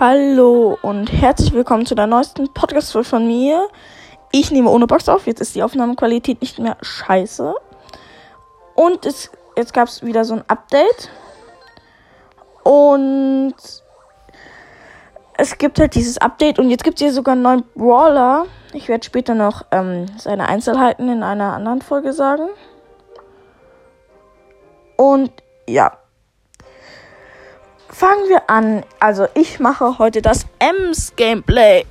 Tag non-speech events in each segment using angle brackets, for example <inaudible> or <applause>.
Hallo und herzlich willkommen zu der neuesten Podcast-Folge von mir. Ich nehme ohne Box auf, jetzt ist die Aufnahmequalität nicht mehr scheiße. Und es, jetzt gab es wieder so ein Update. Und es gibt halt dieses Update und jetzt gibt es hier sogar einen neuen Brawler. Ich werde später noch ähm, seine Einzelheiten in einer anderen Folge sagen. Und ja, fangen wir an. Also ich mache heute das Ems Gameplay.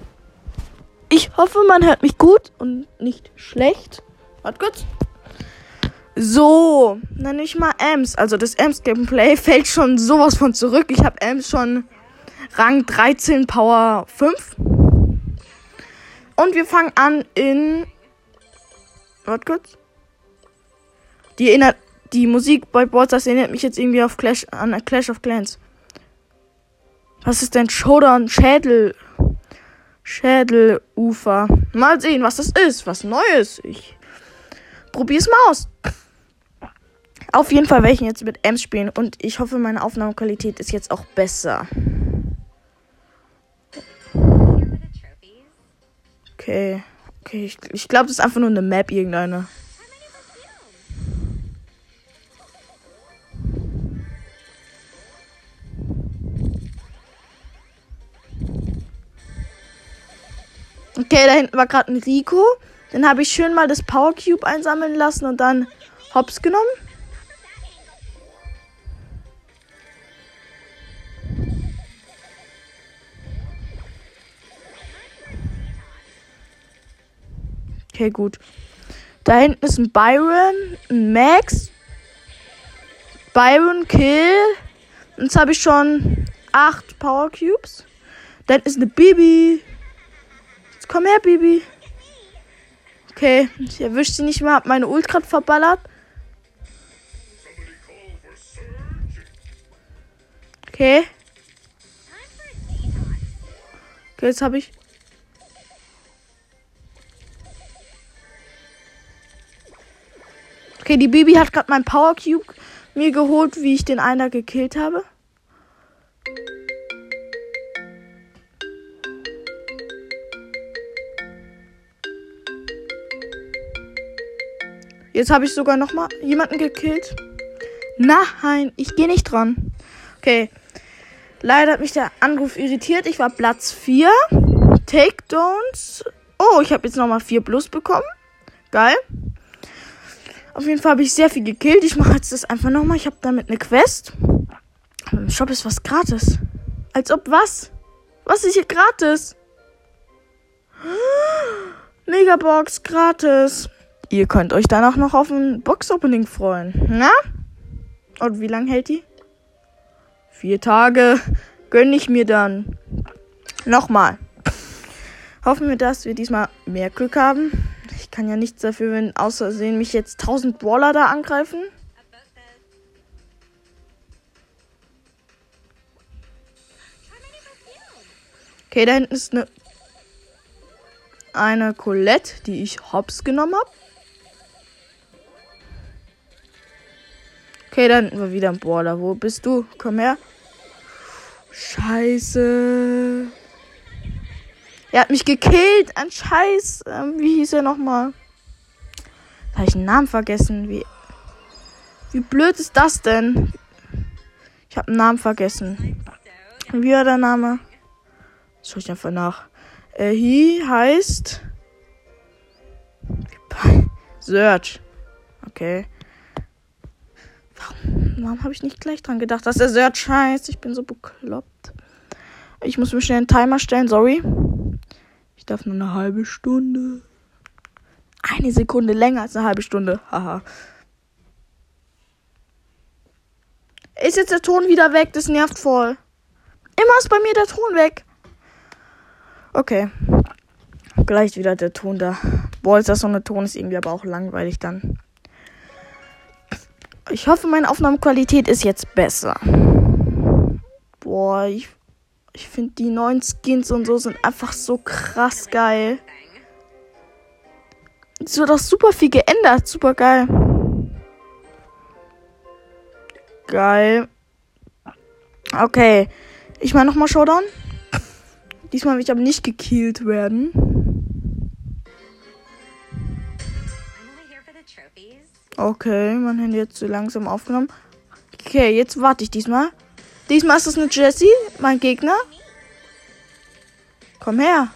Ich hoffe, man hört mich gut und nicht schlecht. Warte kurz. So, nenne ich mal Ems. Also das Ems Gameplay <laughs> fällt schon sowas von zurück. Ich habe Ems schon Rang 13 Power 5. Und wir fangen an in. Warte kurz. Die erinnert. Die Musik bei Brawlstars erinnert mich jetzt irgendwie auf Clash, an Clash of Clans. Was ist denn Showdown? Schädel. Schädelufer. Mal sehen, was das ist. Was Neues. Ich probier's mal aus. Auf jeden Fall werde ich jetzt mit Ems spielen und ich hoffe, meine Aufnahmequalität ist jetzt auch besser. Okay. Okay, ich, ich glaube, das ist einfach nur eine Map, irgendeine. Okay, da hinten war gerade ein Rico. Dann habe ich schön mal das Power Cube einsammeln lassen und dann hops genommen. Okay, gut. Da hinten ist ein Byron, ein Max. Byron Kill. Jetzt habe ich schon acht Power Cubes. Dann ist eine Bibi. Jetzt komm her, Bibi. Okay, ich erwische sie nicht mehr. Hab meine Ult grad verballert. Okay. Okay, jetzt habe ich. Okay, die Bibi hat gerade mein Power Cube mir geholt, wie ich den einer gekillt habe. Jetzt habe ich sogar noch mal jemanden gekillt. Nein, ich gehe nicht dran. Okay. Leider hat mich der Anruf irritiert. Ich war Platz 4. Takedowns. Oh, ich habe jetzt noch mal 4 Plus bekommen. Geil. Auf jeden Fall habe ich sehr viel gekillt. Ich mache jetzt das einfach noch mal. Ich habe damit eine Quest. Im Shop ist was gratis. Als ob was? Was ist hier gratis? Megabox gratis. Ihr könnt euch danach noch auf ein Box-Opening freuen. Na? Und wie lange hält die? Vier Tage. Gönn ich mir dann. Nochmal. Hoffen wir, dass wir diesmal mehr Glück haben. Ich kann ja nichts dafür, wenn außersehen mich jetzt 1000 Brawler da angreifen. Okay, da hinten ist eine eine Colette, die ich hops genommen habe. Okay, dann war wieder ein Brawler. Wo bist du? Komm her. Scheiße. Er hat mich gekillt. Ein Scheiß. Ähm, wie hieß er nochmal? Habe ich einen Namen vergessen? Wie, wie blöd ist das denn? Ich habe einen Namen vergessen. Wie war der Name? Schau ich einfach nach. Äh, he heißt. Search. Okay. Warum, warum habe ich nicht gleich dran gedacht, dass der Search heißt? Ich bin so bekloppt. Ich muss mir schnell einen Timer stellen, sorry. Ich darf nur eine halbe Stunde. Eine Sekunde länger als eine halbe Stunde. Haha. Ist jetzt der Ton wieder weg? Das nervt voll. Immer ist bei mir der Ton weg. Okay. Gleich wieder der Ton da. Boah, ist das so eine Ton, ist irgendwie aber auch langweilig dann. Ich hoffe, meine Aufnahmequalität ist jetzt besser. Boah, ich, ich finde die neuen Skins und so sind einfach so krass geil. Es wird auch super viel geändert. Super geil. Geil. Okay. Ich mache nochmal Showdown. Diesmal will ich aber nicht gekillt werden. Okay, mein Handy hat zu langsam aufgenommen. Okay, jetzt warte ich diesmal. Diesmal ist es eine Jessie, mein Gegner. Komm her.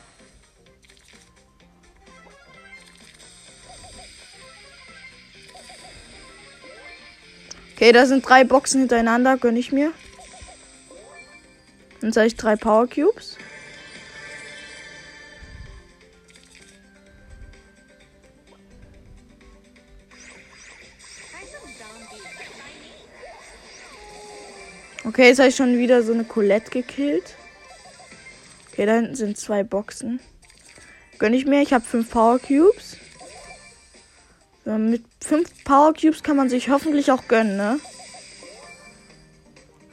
Okay, da sind drei Boxen hintereinander, gönn ich mir. Dann sage ich drei Power Cubes. Okay, jetzt habe ich schon wieder so eine Colette gekillt. Okay, da hinten sind zwei Boxen. Gönn ich mir. Ich habe fünf Power Cubes. So, mit fünf Power Cubes kann man sich hoffentlich auch gönnen, ne?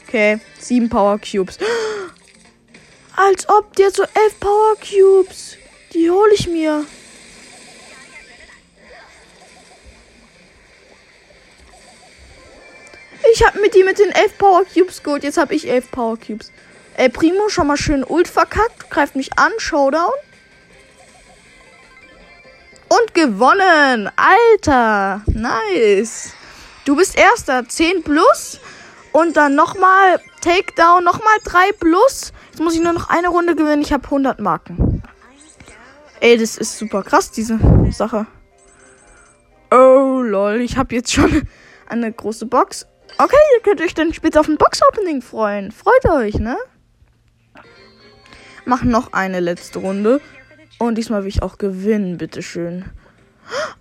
Okay, sieben Power Cubes. <gasps> Als ob der so elf Power Cubes. Die hole ich mir. Ich habe mit ihm mit den 11 Power Cubes geholt. Jetzt habe ich 11 Power Cubes. Ey, Primo, schon mal schön Ult verkackt. Greift mich an. Showdown. Und gewonnen. Alter. Nice. Du bist erster. 10 plus. Und dann nochmal Takedown. Nochmal 3 plus. Jetzt muss ich nur noch eine Runde gewinnen. Ich habe 100 Marken. Ey, das ist super krass, diese Sache. Oh, lol. Ich habe jetzt schon <laughs> eine große Box. Okay, ihr könnt euch dann später auf ein Box-Opening freuen. Freut euch, ne? Machen noch eine letzte Runde. Und diesmal will ich auch gewinnen, bitteschön.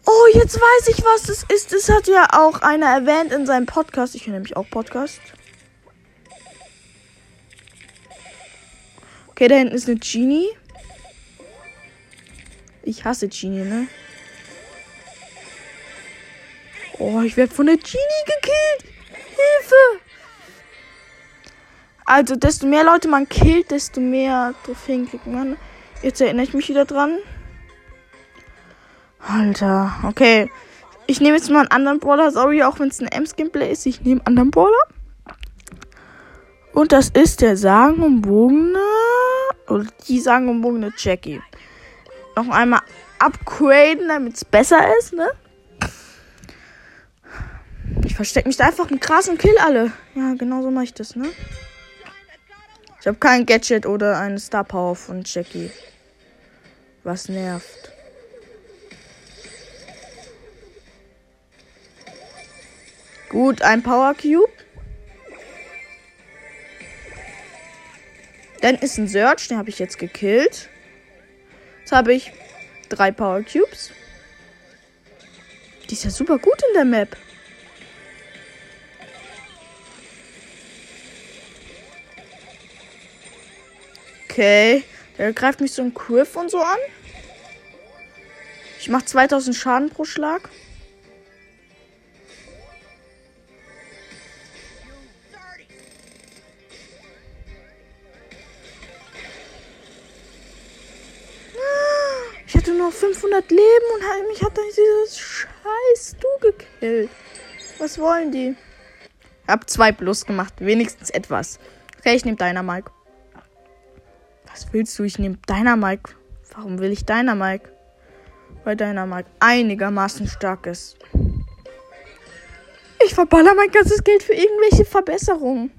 Oh, jetzt weiß ich, was das ist. Das hat ja auch einer erwähnt in seinem Podcast. Ich höre nämlich auch Podcast. Okay, da hinten ist eine Genie. Ich hasse Genie, ne? Oh, ich werde von der Genie gekillt. Hilfe! Also, desto mehr Leute man killt, desto mehr Trophäen kriegt man. Jetzt erinnere ich mich wieder dran. Alter, okay. Ich nehme jetzt mal einen anderen Brawler. Sorry, auch wenn es ein Ems-Gameplay ist. Ich nehme einen anderen Brawler. Und das ist der sagenumwogene. Oder die sagenumwogene Jackie. Noch einmal upgraden, damit es besser ist, ne? Ich verstecke mich da einfach im Gras und kill alle. Ja, genau so mache ich das, ne? Ich habe kein Gadget oder eine Star Power von Jackie. Was nervt. Gut, ein Power Cube. Dann ist ein Search, den habe ich jetzt gekillt. Jetzt habe ich drei Power Cubes. Die ist ja super gut in der Map. Okay. Der greift mich so ein Quiff und so an. Ich mache 2000 Schaden pro Schlag. Ich hatte nur 500 Leben und mich hat dieses scheiß Du gekillt. Was wollen die? Hab zwei plus gemacht. Wenigstens etwas. Okay, ich nehme deiner Mike. Was willst du? Ich nehme deiner Mike. Warum will ich deiner Mike? Weil deiner Mike einigermaßen stark ist. Ich verballer mein ganzes Geld für irgendwelche Verbesserungen.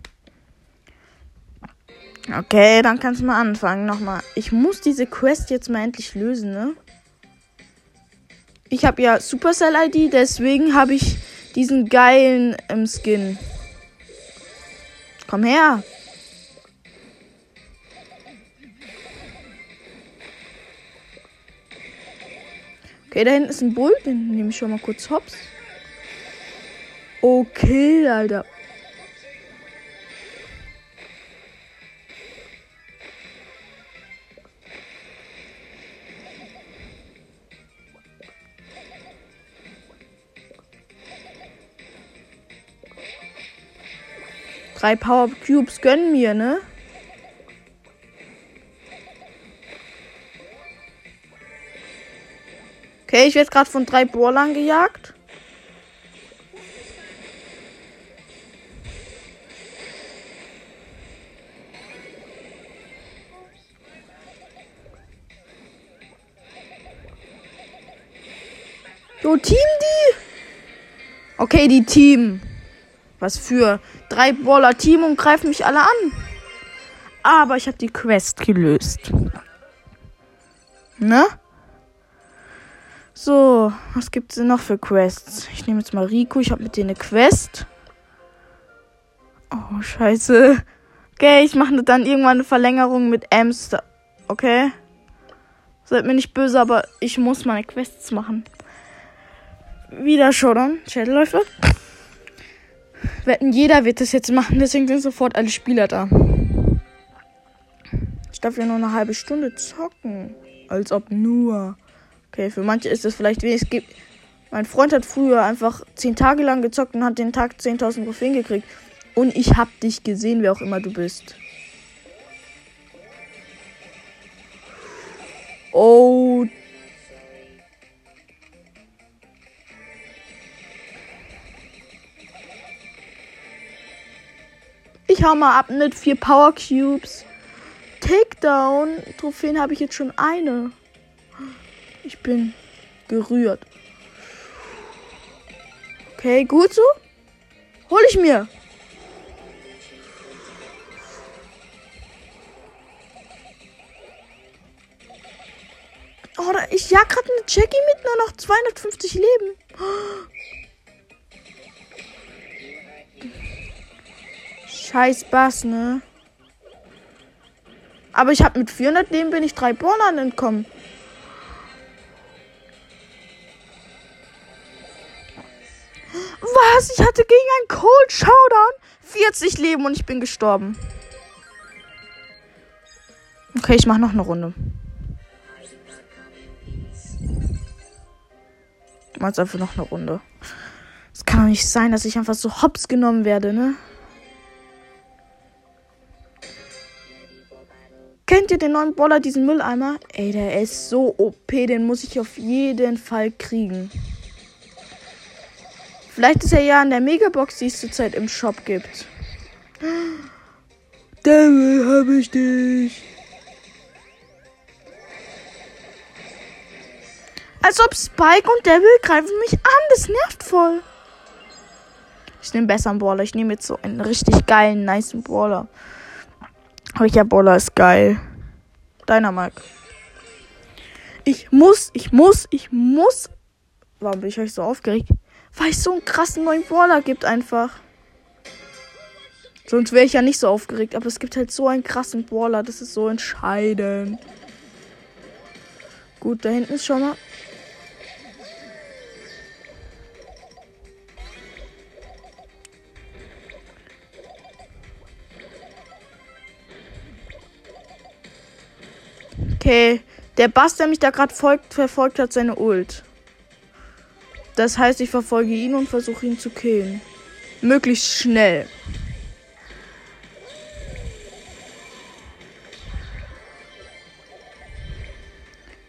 Okay, dann kannst du mal anfangen. Nochmal. Ich muss diese Quest jetzt mal endlich lösen, ne? Ich habe ja Supercell ID, deswegen habe ich diesen geilen ähm, Skin. Komm her. Okay, da hinten ist ein Bull. Den nehme ich schon mal kurz hops. Okay, Alter. Drei Power Cubes gönnen mir, ne? Okay, ich werde gerade von drei Brawlern gejagt. So, Team die. Okay, die Team. Was für drei Brawler Team und greifen mich alle an. Aber ich habe die Quest gelöst. Ne? So, was gibt's denn noch für Quests? Ich nehme jetzt mal Rico. Ich habe mit denen eine Quest. Oh, scheiße. Okay, ich mache dann irgendwann eine Verlängerung mit Amster. Okay? Seid mir nicht böse, aber ich muss meine Quests machen. Wieder Showdown. Chatläufer. Wetten, jeder wird das jetzt machen, deswegen sind sofort alle Spieler da. Ich darf ja nur eine halbe Stunde zocken. Als ob nur. Okay, für manche ist das vielleicht wenig. Es gibt. Mein Freund hat früher einfach 10 Tage lang gezockt und hat den Tag 10.000 Trophäen gekriegt. Und ich hab dich gesehen, wer auch immer du bist. Oh. Ich hau mal ab mit vier Power Cubes. Takedown. Trophäen habe ich jetzt schon eine. Ich bin gerührt. Okay, gut so. Hol ich mir. Oh, ich jag gerade eine Jackie mit nur noch 250 Leben. Scheiß Bass, ne? Aber ich habe mit 400 Leben bin ich drei Brawlern entkommen. Was? Ich hatte gegen einen Cold Showdown 40 Leben und ich bin gestorben. Okay, ich mache noch eine Runde. Ich mach jetzt einfach noch eine Runde. Es kann doch nicht sein, dass ich einfach so hops genommen werde, ne? Kennt ihr den neuen Boller, diesen Mülleimer? Ey, der ist so OP, den muss ich auf jeden Fall kriegen. Vielleicht ist er ja in der Megabox, die es zurzeit im Shop gibt. Devil, hab ich dich. Als ob Spike und Devil greifen mich an. Das nervt voll. Ich nehme besser einen Brawler. Ich nehme jetzt so einen richtig geilen, nice Brawler. Welcher Brawler ist geil? Deiner Mike. Ich muss, ich muss, ich muss. Warum bin ich euch so aufgeregt? Weil es so einen krassen neuen Brawler gibt einfach. Sonst wäre ich ja nicht so aufgeregt. Aber es gibt halt so einen krassen Brawler. Das ist so entscheidend. Gut, da hinten ist schon mal Okay, der Bass, der mich da gerade verfolgt hat, seine Ult. Das heißt, ich verfolge ihn und versuche ihn zu killen. Möglichst schnell.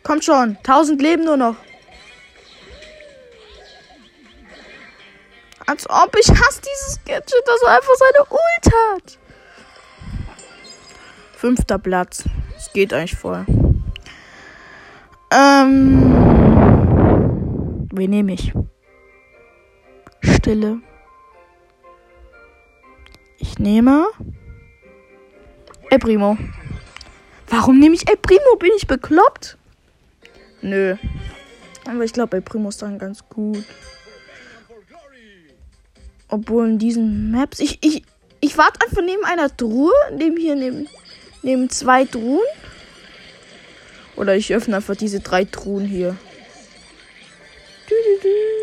Kommt schon, 1000 Leben nur noch. Als ob ich hasse dieses Gadget, das einfach seine Ult hat. Fünfter Platz. Es geht eigentlich voll. Ähm. Wen nehme ich? Stille. Ich nehme. El Primo. Warum nehme ich El Primo? Bin ich bekloppt? Nö. Aber ich glaube, El Primo ist dann ganz gut. Obwohl in diesen Maps. Ich, ich, ich warte einfach neben einer Truhe. Neben hier, neben, neben zwei Truhen. Oder ich öffne einfach diese drei Truhen hier. Du.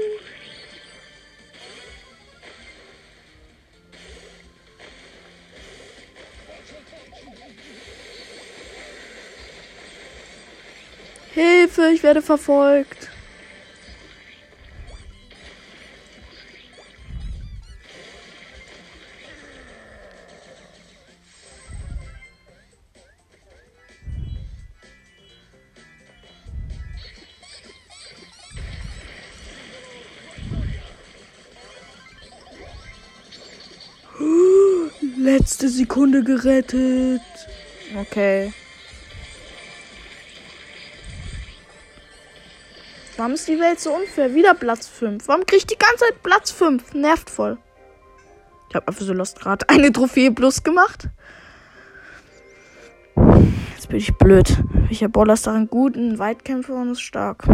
Hilfe, ich werde verfolgt. Letzte Sekunde gerettet. Okay. Warum ist die Welt so unfair? Wieder Platz 5. Warum krieg ich die ganze Zeit Platz 5? Nervt voll. Ich habe einfach so Lost gerade eine Trophäe plus gemacht. Jetzt bin ich blöd. Welcher Baller ist darin gut? Ein Weitkämpfer und ist stark.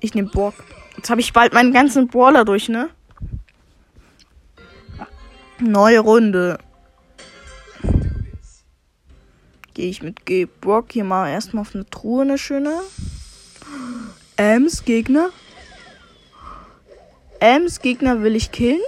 Ich nehme Borg. Jetzt habe ich bald meinen ganzen Brawler durch, ne? Neue Runde. Gehe ich mit G Brock hier mal erstmal auf eine Truhe, eine schöne. Ems Gegner. Ems Gegner will ich killen.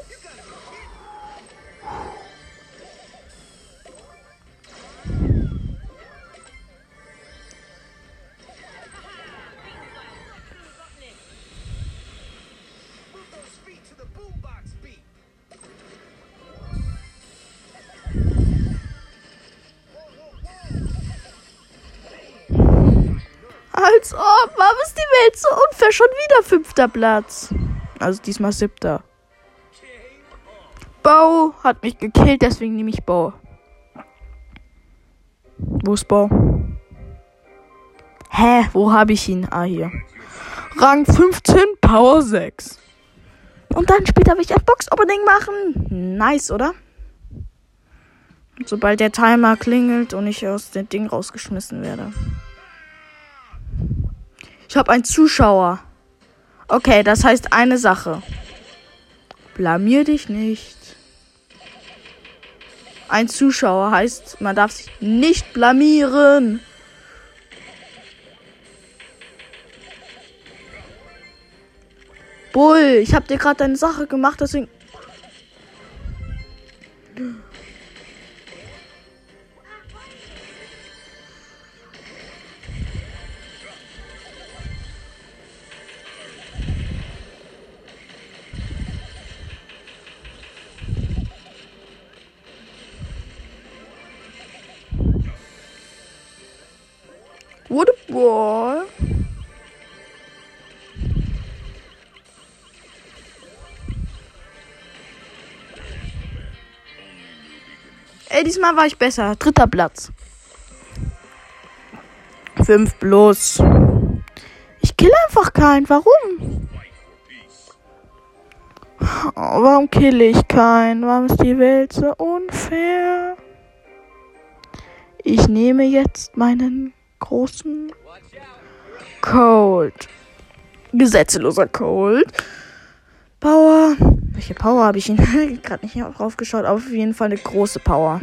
Wieder fünfter Platz. Also diesmal siebter. Bau hat mich gekillt, deswegen nehme ich Bau. Wo ist Bau? Hä, wo habe ich ihn? Ah, hier. Rang 15, Power 6. Und dann später will ich ein Box-Opening machen. Nice, oder? Sobald der Timer klingelt und ich aus dem Ding rausgeschmissen werde. Ich habe einen Zuschauer. Okay, das heißt eine Sache. Blamier dich nicht. Ein Zuschauer heißt, man darf sich nicht blamieren. Bull, ich habe dir gerade eine Sache gemacht, deswegen. Diesmal war ich besser. Dritter Platz. Fünf bloß. Ich kill einfach keinen. Warum? Oh, warum kill ich keinen? Warum ist die Welt so unfair? Ich nehme jetzt meinen großen Cold. Gesetzloser Cold. Power. Welche Power habe ich ihn gerade <laughs> nicht draufgeschaut? Auf jeden Fall eine große Power.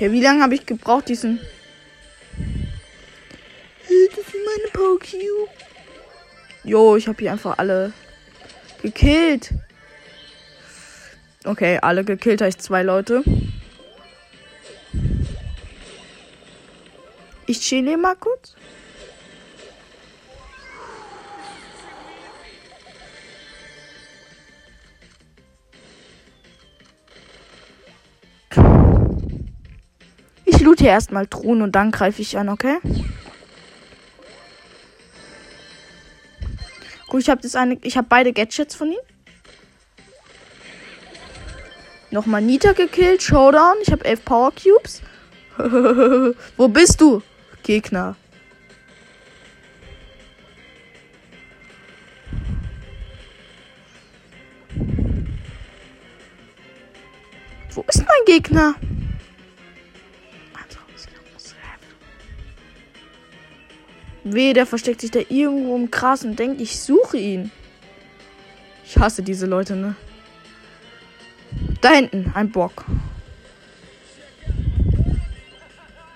Okay, wie lange habe ich gebraucht, diesen. Das sind meine Power Cube. Jo, ich habe hier einfach alle gekillt. Okay, alle gekillt heißt zwei Leute. Ich chill mal kurz. Ich loote erstmal Truhen und dann greife ich an, okay? Gut, ich habe das eine, ich habe beide Gadgets von ihm. Nochmal Nita gekillt, Showdown. Ich habe elf Power Cubes. <laughs> Wo bist du, Gegner? Wo ist mein Gegner? Weh, der versteckt sich da irgendwo im Gras und denkt, ich suche ihn. Ich hasse diese Leute, ne? Da hinten, ein Bock.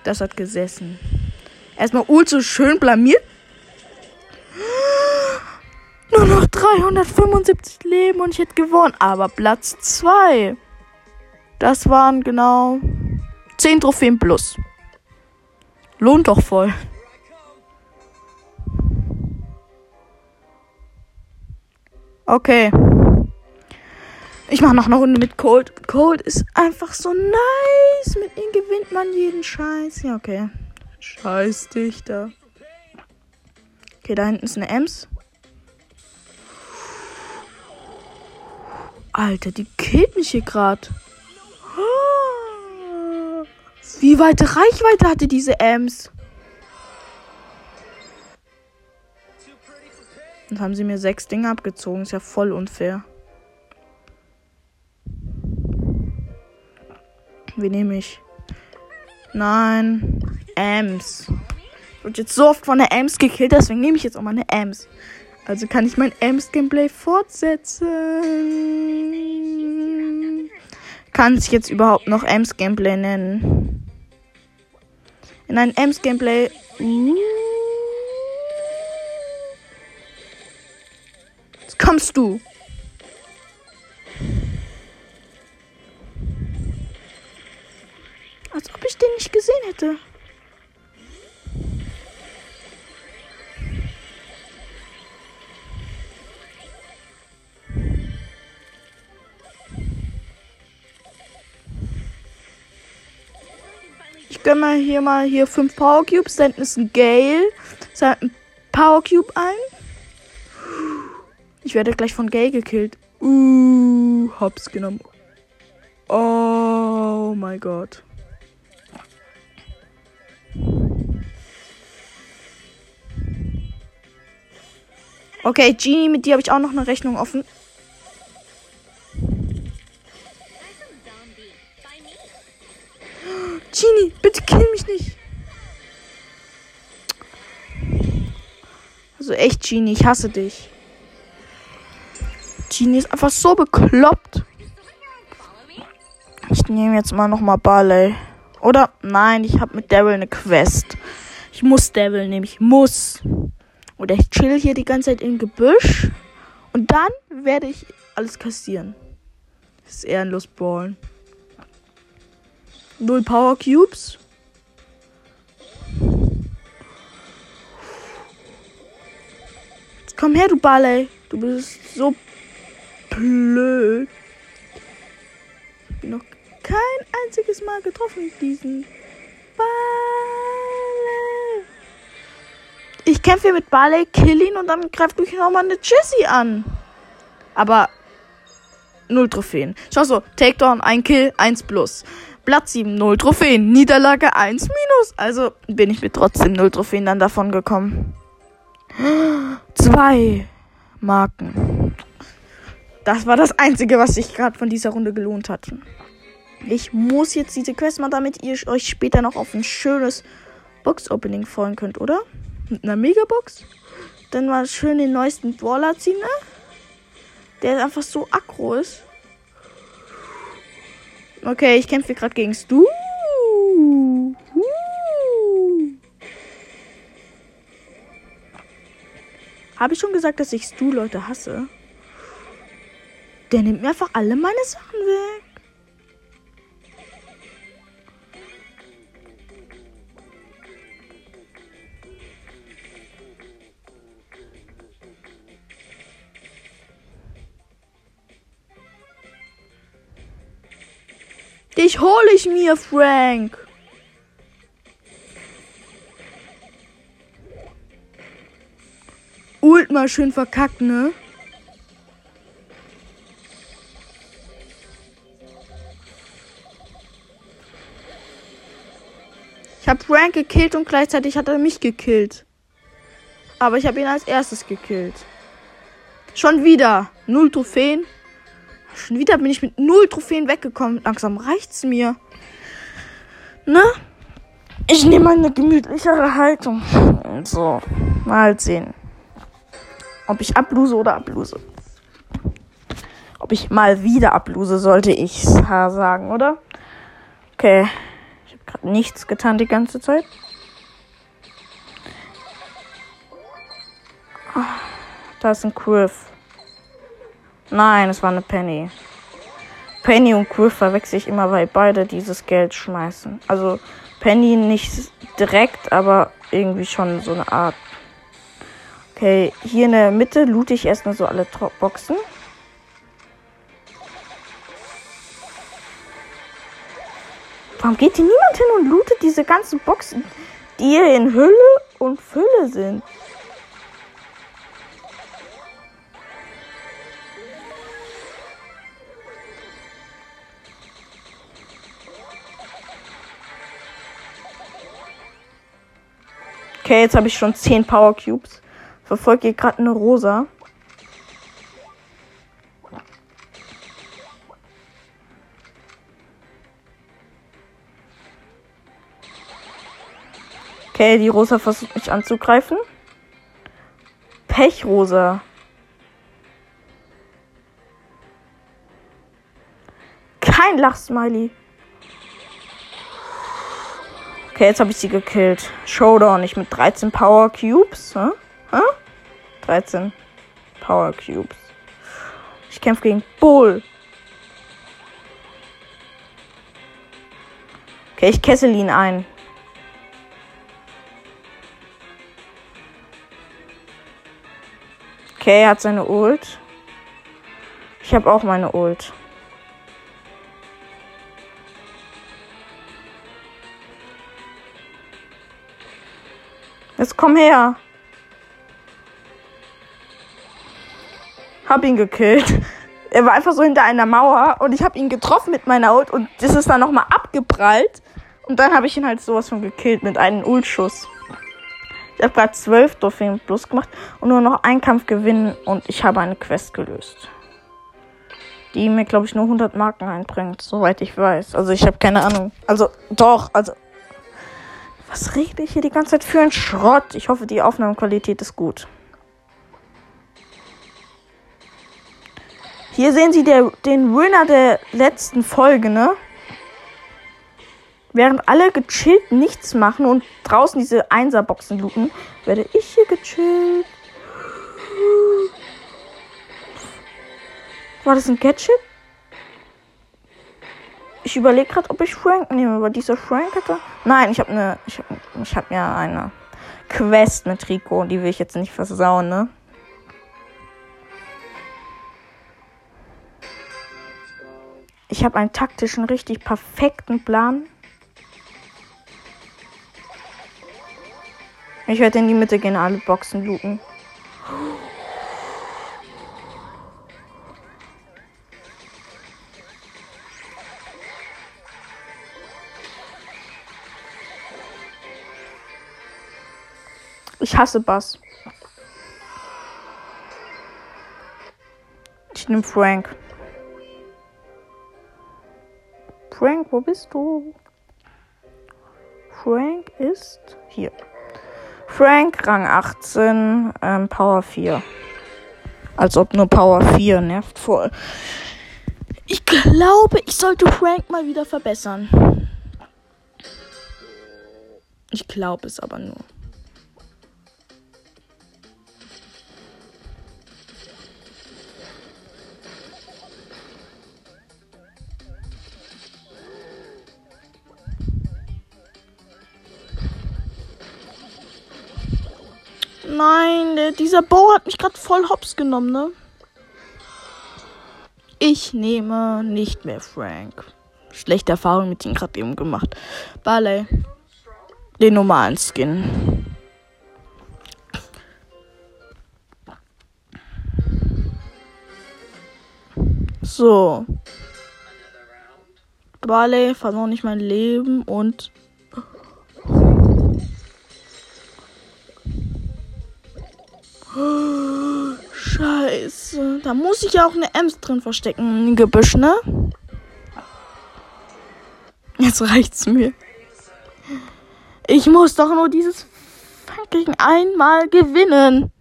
Das hat gesessen. Erstmal Ult so schön blamiert. Nur noch 375 Leben und ich hätte gewonnen. Aber Platz 2. Das waren genau 10 Trophäen plus. Lohnt doch voll. Okay. Ich mache noch eine Runde mit Cold. Cold ist einfach so nice. Mit ihm gewinnt man jeden Scheiß. Ja, okay. Scheiß dich da. Okay, da hinten ist eine Ems. Alter, die killt mich hier gerade. Wie weite Reichweite hatte diese Ems? Dann haben sie mir sechs Dinge abgezogen. Ist ja voll unfair. Wie nehme ich? Nein. Ems. Ich wurde jetzt so oft von der Ems gekillt, deswegen nehme ich jetzt auch mal eine Ems. Also kann ich mein Ems-Gameplay fortsetzen. Kann sich jetzt überhaupt noch Ems-Gameplay nennen? In ein Ems-Gameplay. Uh, kommst du. Als ob ich den nicht gesehen hätte. Ich gönne mal hier mal hier fünf Power Cubes. Da hinten ist ein Gale. Sammelt ein Power Cube ein. Ich werde gleich von Gale gekillt. Uh, hab's genommen. Oh mein Gott. Okay, Genie, mit dir habe ich auch noch eine Rechnung offen. Genie, bitte kill mich nicht. Also echt, Genie, ich hasse dich. Genie ist einfach so bekloppt. Ich nehme jetzt mal nochmal Barley. Oder? Nein, ich habe mit Daryl eine Quest. Ich muss Daryl nehmen. Ich muss. Oder ich chill hier die ganze Zeit im Gebüsch. Und dann werde ich alles kassieren. Das ist ehrenlos ballen. Null Power Cubes. Jetzt komm her, du Barley. Du bist so blöd. Ich bin noch kein einziges Mal getroffen mit diesem Barley. Ich kämpfe mit Barley, kill ihn und dann greift mich nochmal eine Jessie an. Aber null Trophäen. Schau so, Takedown, ein Kill, 1 plus. Platz 7, 0 Trophäen. Niederlage 1 minus. Also bin ich mit trotzdem 0 Trophäen dann davon gekommen. Zwei Marken. Das war das Einzige, was sich gerade von dieser Runde gelohnt hat. Ich muss jetzt diese Quest machen, damit ihr euch später noch auf ein schönes Box-Opening freuen könnt, oder? Mit einer Megabox. Dann mal schön den neuesten Brawler ziehen, ne? Der einfach so aggro ist. Okay, ich kämpfe gerade gegen Stu. Habe ich schon gesagt, dass ich Stu Leute hasse? Der nimmt mir einfach alle meine Sachen weg. Dich hole ich mir, Frank. Ult mal schön verkackt, ne? Ich habe Frank gekillt und gleichzeitig hat er mich gekillt. Aber ich habe ihn als erstes gekillt. Schon wieder. Null Trophäen. Schon wieder bin ich mit null Trophäen weggekommen. Langsam reicht's mir. Ne? Ich nehme eine gemütlichere Haltung. So, mal sehen. Ob ich abluse oder abluse. Ob ich mal wieder abluse, sollte ich sagen, oder? Okay. Nichts getan die ganze Zeit. Da ist ein Quiff. Nein, es war eine Penny. Penny und Quiff verwechsel ich immer, weil beide dieses Geld schmeißen. Also Penny nicht direkt, aber irgendwie schon so eine Art. Okay, hier in der Mitte loote ich erstmal so alle Boxen. Warum geht hier niemand hin und lootet diese ganzen Boxen, die hier in Hülle und Fülle sind? Okay, jetzt habe ich schon 10 Power Cubes. Verfolgt hier gerade eine Rosa. Okay, die Rosa versucht mich anzugreifen. Pechrosa. Kein Lachsmiley. Okay, jetzt habe ich sie gekillt. Showdown, nicht mit 13 Power Cubes. Hä? Hä? 13 Power Cubes. Ich kämpfe gegen Bull. Okay, ich kessel ihn ein. Okay, er hat seine Ult. Ich habe auch meine Ult. Jetzt komm her. Hab ihn gekillt. Er war einfach so hinter einer Mauer und ich habe ihn getroffen mit meiner Ult und das ist dann nochmal abgeprallt. Und dann habe ich ihn halt sowas von gekillt mit einem Ultschuss. Ich habe gerade 12 Trophäen plus gemacht und nur noch einen Kampf gewinnen und ich habe eine Quest gelöst. Die mir, glaube ich, nur 100 Marken einbringt, soweit ich weiß. Also ich habe keine Ahnung. Also doch, also was rede ich hier die ganze Zeit für ein Schrott? Ich hoffe, die Aufnahmequalität ist gut. Hier sehen Sie der, den Winner der letzten Folge, ne? Während alle gechillt nichts machen und draußen diese Einserboxen looten, werde ich hier gechillt. War das ein Gadget? Ich überlege gerade, ob ich Frank nehme, weil dieser Frank hatte. Nein, ich habe eine. Ich habe ich hab ja eine Quest mit Rico, die will ich jetzt nicht versauen, ne? Ich habe einen taktischen, richtig perfekten Plan. Ich werde in die Mitte gehen, alle Boxen looten. Ich hasse Bass. Ich nehme Frank. Frank, wo bist du? Frank ist hier. Frank, Rang 18, ähm, Power 4. Als ob nur Power 4 nervt voll. Ich glaube, ich sollte Frank mal wieder verbessern. Ich glaube es aber nur. Der, dieser Bo hat mich gerade voll hops genommen, ne? Ich nehme nicht mehr Frank. Schlechte Erfahrung mit ihm gerade eben gemacht. Barley. Den normalen Skin. So. Barley verlor nicht mein Leben und Scheiße. Da muss ich ja auch eine Ems drin verstecken im Gebüsch, ne? Jetzt reicht's mir. Ich muss doch nur dieses fucking einmal gewinnen.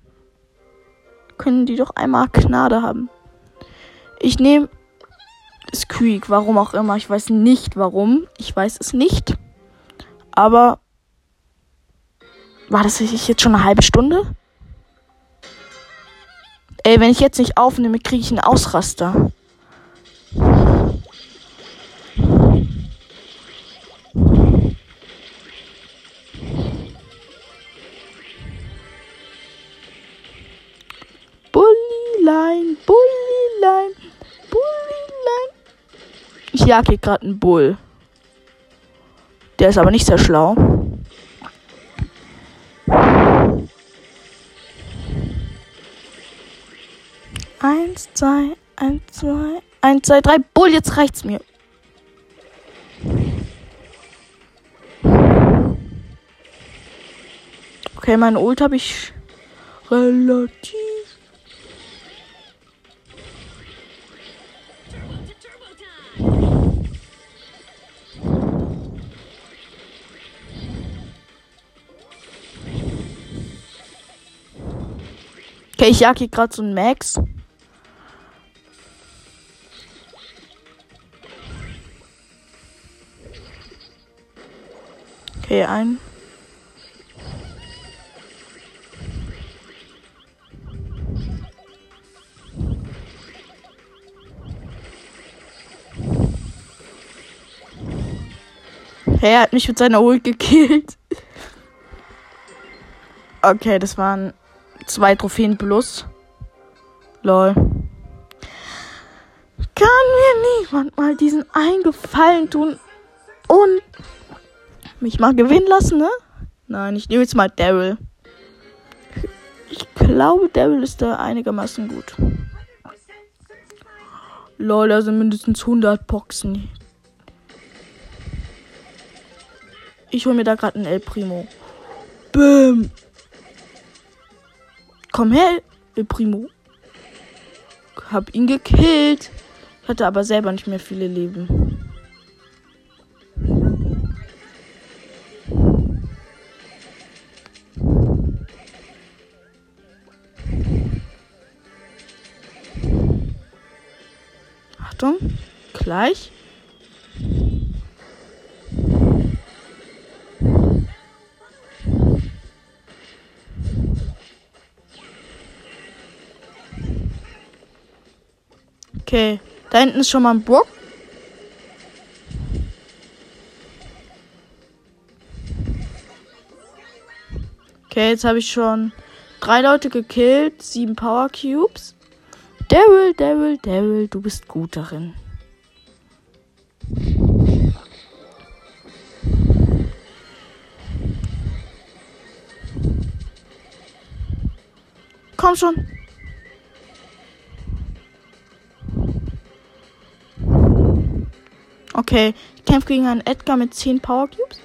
Können die doch einmal Gnade haben. Ich nehme Squeak, warum auch immer. Ich weiß nicht warum. Ich weiß es nicht. Aber war das jetzt schon eine halbe Stunde? Ey, wenn ich jetzt nicht aufnehme, kriege ich einen Ausraster. Bullilein, Bullilein, Bullilein. Ich jag hier gerade einen Bull. Der ist aber nicht sehr schlau. Eins, zwei, eins, zwei, eins, zwei, drei. Bull, jetzt reicht's mir. Okay, meine Ult habe ich relativ. Okay, ich jag hier gerade so einen Max. Okay, ein. Hey, er hat mich mit seiner Ult gekillt. Okay, das waren zwei Trophäen plus. Lol. Kann mir niemand mal diesen Eingefallen tun und mich mal gewinnen lassen, ne? Nein, ich nehme jetzt mal Daryl. Ich glaube, Daryl ist da einigermaßen gut. Lol, da sind mindestens 100 Boxen. Ich hole mir da gerade einen El Primo. Bäm. Komm her, El Primo. Hab ihn gekillt. Hatte aber selber nicht mehr viele Leben. Achtung, gleich. Okay, da hinten ist schon mal ein Brock. Okay, jetzt habe ich schon drei Leute gekillt, sieben Power Cubes. Daryl, Daryl, Daryl, du bist gut darin. Komm schon. Okay, ich kämpfe gegen einen Edgar mit 10 Power Cubes.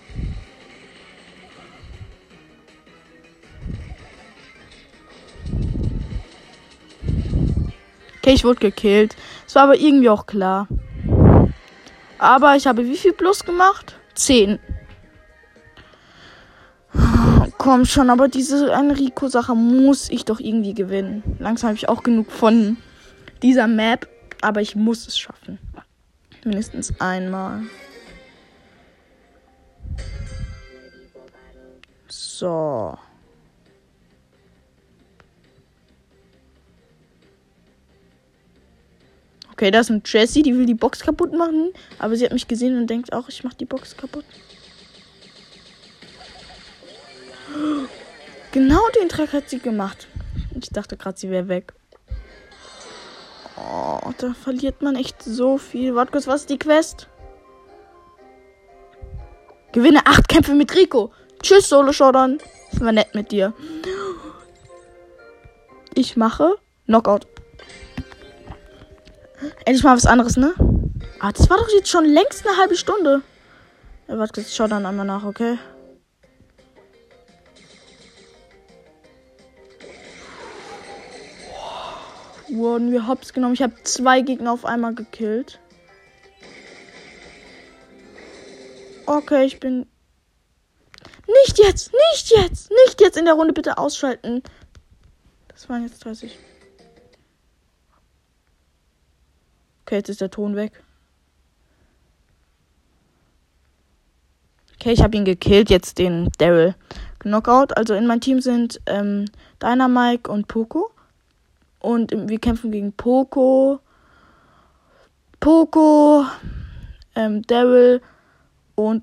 Okay, ich wurde gekillt. Es war aber irgendwie auch klar. Aber ich habe wie viel plus gemacht? 10. Komm schon, aber diese Enrico-Sache muss ich doch irgendwie gewinnen. Langsam habe ich auch genug von dieser Map, aber ich muss es schaffen. Mindestens einmal. So. Okay, da ist ein Jessie, die will die Box kaputt machen. Aber sie hat mich gesehen und denkt auch, ich mach die Box kaputt. <gasps> Genau den Trick hat sie gemacht. Ich dachte gerade, sie wäre weg. Oh, da verliert man echt so viel. Warte kurz, was ist die Quest? Gewinne acht Kämpfe mit Rico. Tschüss, Solo Showdown. War nett mit dir. Ich mache Knockout. Endlich mal was anderes, ne? Ah, das war doch jetzt schon längst eine halbe Stunde. Ja, warte, jetzt schau dann einmal nach, okay? Wurden wir hops genommen. Ich habe zwei Gegner auf einmal gekillt. Okay, ich bin. Nicht jetzt! Nicht jetzt! Nicht jetzt in der Runde bitte ausschalten. Das waren jetzt 30. Okay, jetzt ist der Ton weg. Okay, ich habe ihn gekillt, jetzt den Daryl. Knockout. Also in meinem Team sind ähm, Dynamike und Poco. Und wir kämpfen gegen Poco. Poco, ähm, Daryl und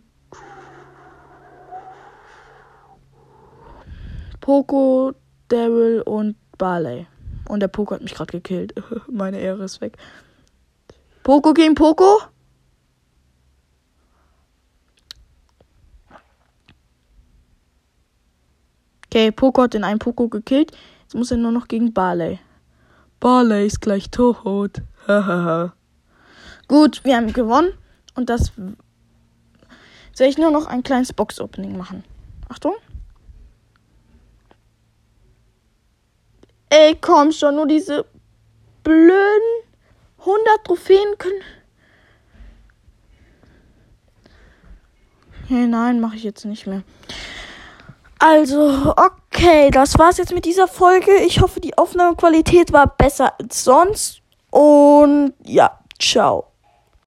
Poco, Daryl und Barley. Und der Poco hat mich gerade gekillt. <laughs> Meine Ehre ist weg. Poco gegen Poco? Okay, Poco hat den einen Poco gekillt. Jetzt muss er nur noch gegen Barley. Barley ist gleich tot. <laughs> Gut, wir haben gewonnen. Und das soll ich nur noch ein kleines Box-Opening machen. Achtung. Ey, komm schon, nur diese blöden 100 Trophäen können. Hey, nein, mache ich jetzt nicht mehr. Also, okay, das war's jetzt mit dieser Folge. Ich hoffe, die Aufnahmequalität war besser als sonst. Und ja, ciao.